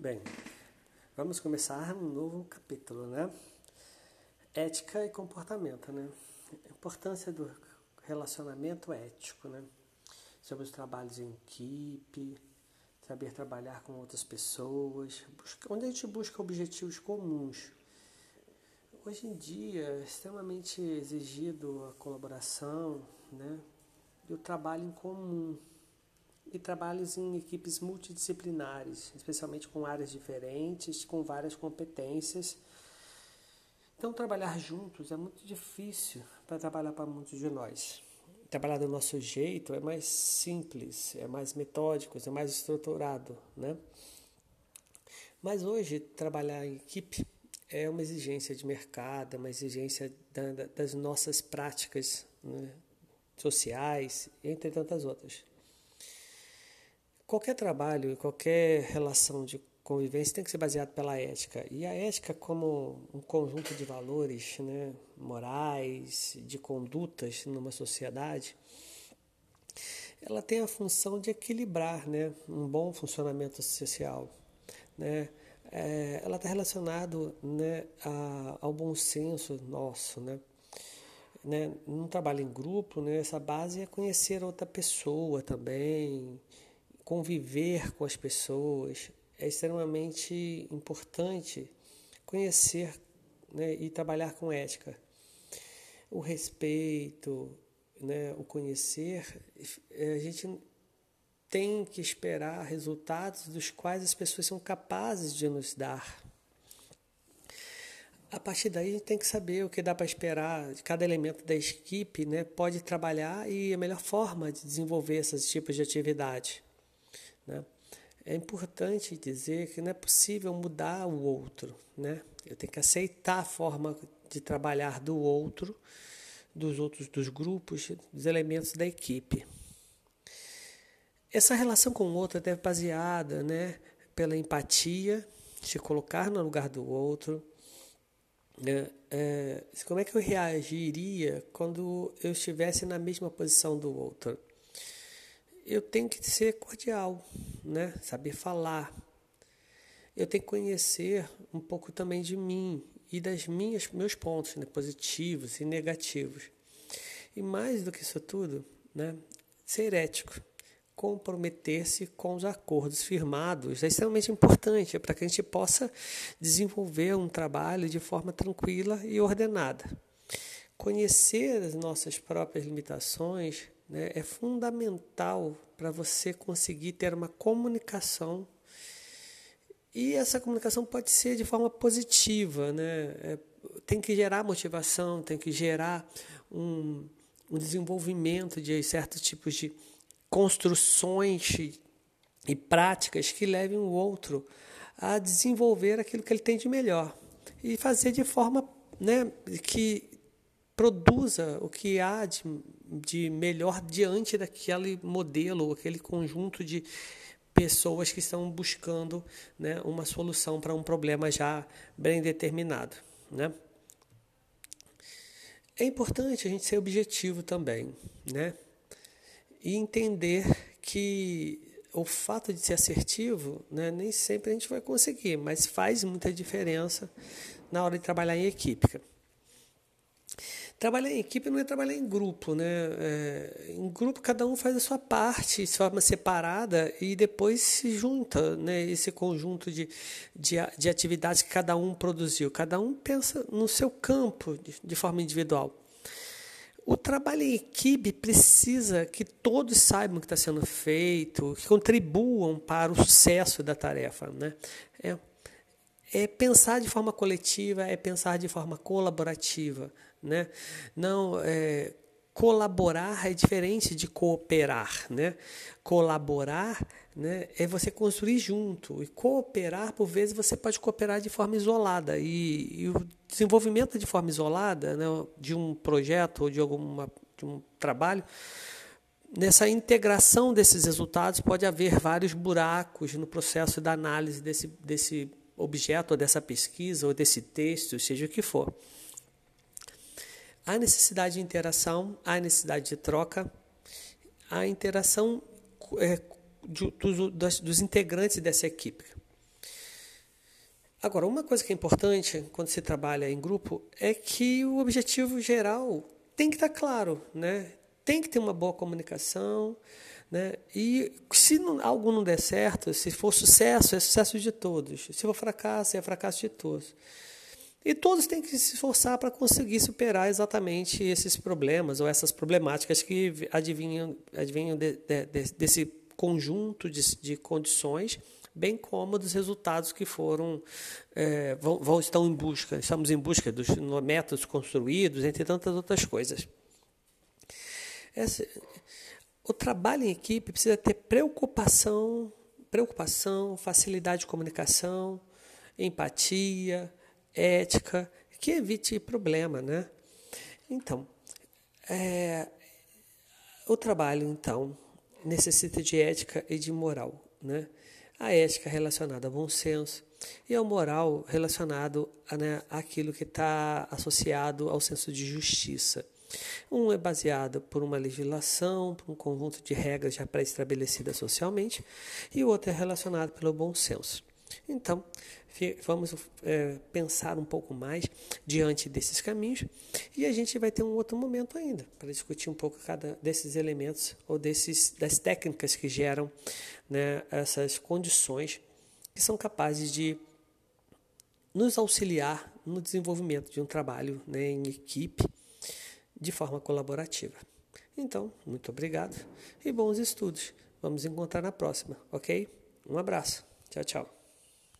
Bem, vamos começar um novo capítulo, né? Ética e comportamento, né? Importância do relacionamento ético, né? Sobre os trabalhos em equipe, saber trabalhar com outras pessoas, onde a gente busca objetivos comuns. Hoje em dia é extremamente exigido a colaboração, né? E o trabalho em comum e trabalhos em equipes multidisciplinares, especialmente com áreas diferentes, com várias competências. Então, trabalhar juntos é muito difícil para trabalhar para muitos de nós. Trabalhar do nosso jeito é mais simples, é mais metódico, é mais estruturado, né? Mas hoje, trabalhar em equipe é uma exigência de mercado, é uma exigência da, das nossas práticas né? sociais, entre tantas outras. Qualquer trabalho, qualquer relação de convivência tem que ser baseado pela ética. E a ética, como um conjunto de valores né, morais, de condutas numa sociedade, ela tem a função de equilibrar né, um bom funcionamento social. Né? É, ela está relacionada né, ao bom senso nosso. Né? Né, num trabalho em grupo, né, essa base é conhecer outra pessoa também, conviver com as pessoas, é extremamente importante conhecer né, e trabalhar com ética. O respeito, né, o conhecer, a gente tem que esperar resultados dos quais as pessoas são capazes de nos dar. A partir daí, a gente tem que saber o que dá para esperar. Cada elemento da equipe né, pode trabalhar e a melhor forma de desenvolver esses tipos de atividade. Né? É importante dizer que não é possível mudar o outro. Né? Eu tenho que aceitar a forma de trabalhar do outro, dos outros dos grupos, dos elementos da equipe. Essa relação com o outro é baseada né, pela empatia, se colocar no lugar do outro. Né? É, como é que eu reagiria quando eu estivesse na mesma posição do outro? Eu tenho que ser cordial, né? Saber falar. Eu tenho que conhecer um pouco também de mim e das minhas meus pontos, né? positivos e negativos. E mais do que isso tudo, né? Ser ético, comprometer-se com os acordos firmados é extremamente importante para que a gente possa desenvolver um trabalho de forma tranquila e ordenada. Conhecer as nossas próprias limitações né, é fundamental para você conseguir ter uma comunicação. E essa comunicação pode ser de forma positiva, né? É, tem que gerar motivação, tem que gerar um, um desenvolvimento de certos tipos de construções e práticas que levem o outro a desenvolver aquilo que ele tem de melhor e fazer de forma né, que produza o que há de, de melhor diante daquele modelo, aquele conjunto de pessoas que estão buscando né, uma solução para um problema já bem determinado. Né? É importante a gente ser objetivo também, né? E entender que o fato de ser assertivo, né, nem sempre a gente vai conseguir, mas faz muita diferença na hora de trabalhar em equipe. Trabalhar em equipe não é trabalhar em grupo, né? É, em grupo cada um faz a sua parte de forma separada e depois se junta, né? Esse conjunto de, de, de atividades que cada um produziu. Cada um pensa no seu campo de, de forma individual. O trabalho em equipe precisa que todos saibam o que está sendo feito, que contribuam para o sucesso da tarefa, né? É, é pensar de forma coletiva, é pensar de forma colaborativa. Né? Não, é, colaborar é diferente de cooperar. Né? Colaborar né, é você construir junto. E cooperar, por vezes, você pode cooperar de forma isolada. E, e o desenvolvimento de forma isolada né, de um projeto ou de, alguma, de um trabalho nessa integração desses resultados pode haver vários buracos no processo da análise desse, desse objeto, ou dessa pesquisa, ou desse texto, seja o que for. Há necessidade de interação, há necessidade de troca, há interação é, de, dos, dos, integrantes dessa equipe. Agora, uma coisa que é importante quando se trabalha em grupo é que o objetivo geral tem que estar claro, né? Tem que ter uma boa comunicação, né? E se não, algo não der certo, se for sucesso, é sucesso de todos. Se for fracasso, é fracasso de todos. E todos têm que se esforçar para conseguir superar exatamente esses problemas ou essas problemáticas que adivinham, de, de, de, desse conjunto de, de condições bem como dos resultados que foram é, vão, vão, estão em busca, estamos em busca dos métodos construídos, entre tantas outras coisas. O trabalho em equipe precisa ter preocupação, preocupação, facilidade de comunicação, empatia, ética, que evite problema, né? Então, é, o trabalho então necessita de ética e de moral, né? a ética relacionada ao bom senso e a moral relacionado né, àquilo que está associado ao senso de justiça. Um é baseado por uma legislação, por um conjunto de regras já pré-estabelecidas socialmente, e o outro é relacionado pelo bom senso. Então, vamos é, pensar um pouco mais diante desses caminhos e a gente vai ter um outro momento ainda para discutir um pouco cada desses elementos ou desses das técnicas que geram né, essas condições que são capazes de nos auxiliar no desenvolvimento de um trabalho né, em equipe de forma colaborativa. Então, muito obrigado e bons estudos. Vamos encontrar na próxima, ok? Um abraço. Tchau, tchau.